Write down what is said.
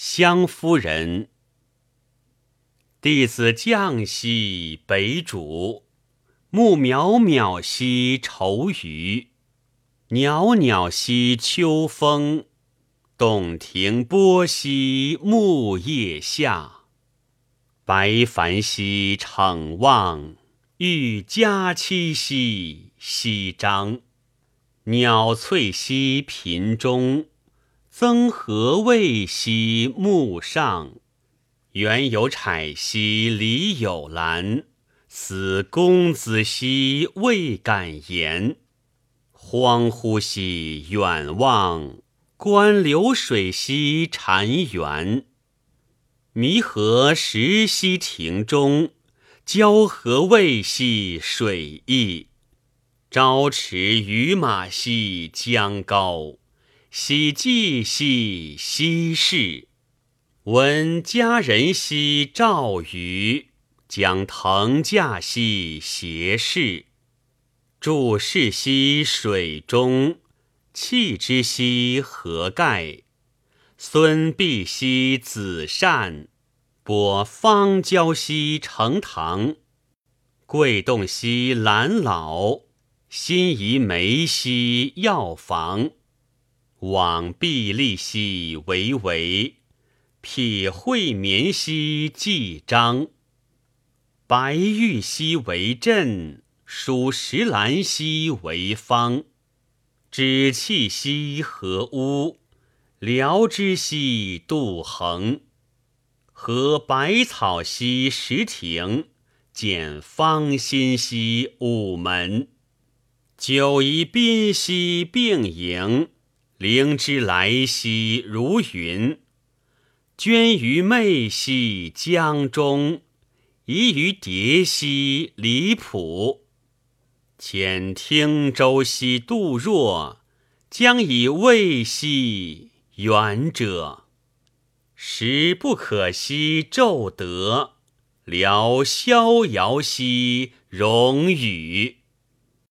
湘夫人。弟子降兮北渚，暮渺渺兮愁余。袅袅兮秋风，洞庭波兮木叶下。白帆兮逞望，欲佳期兮夕张。鸟翠兮频中，曾何谓兮木上。原有采兮篱有兰，思公子兮未敢言。荒乎兮远望，观流水兮潺湲。弥何时兮庭中，交何谓兮水溢。朝驰于马兮江高，喜迹兮奚氏。闻佳人兮赵宇，将腾驾兮斜视。注视兮水中，弃之兮何盖？孙膑兮子善，播芳郊兮成堂。桂洞兮兰老，辛夷梅兮药房。往荜荔兮为为，匹会绵兮霁章。白玉兮为镇。蜀石兰兮为方，芷气兮何屋，聊之兮杜衡。何百草兮石庭，见芳心兮午门。九夷宾兮并迎，灵芝来兮如云。捐于媚兮江中，移于蝶兮离浦。遣汀州兮杜若，将以慰兮远者。时不可兮骤得，聊逍遥兮荣宇。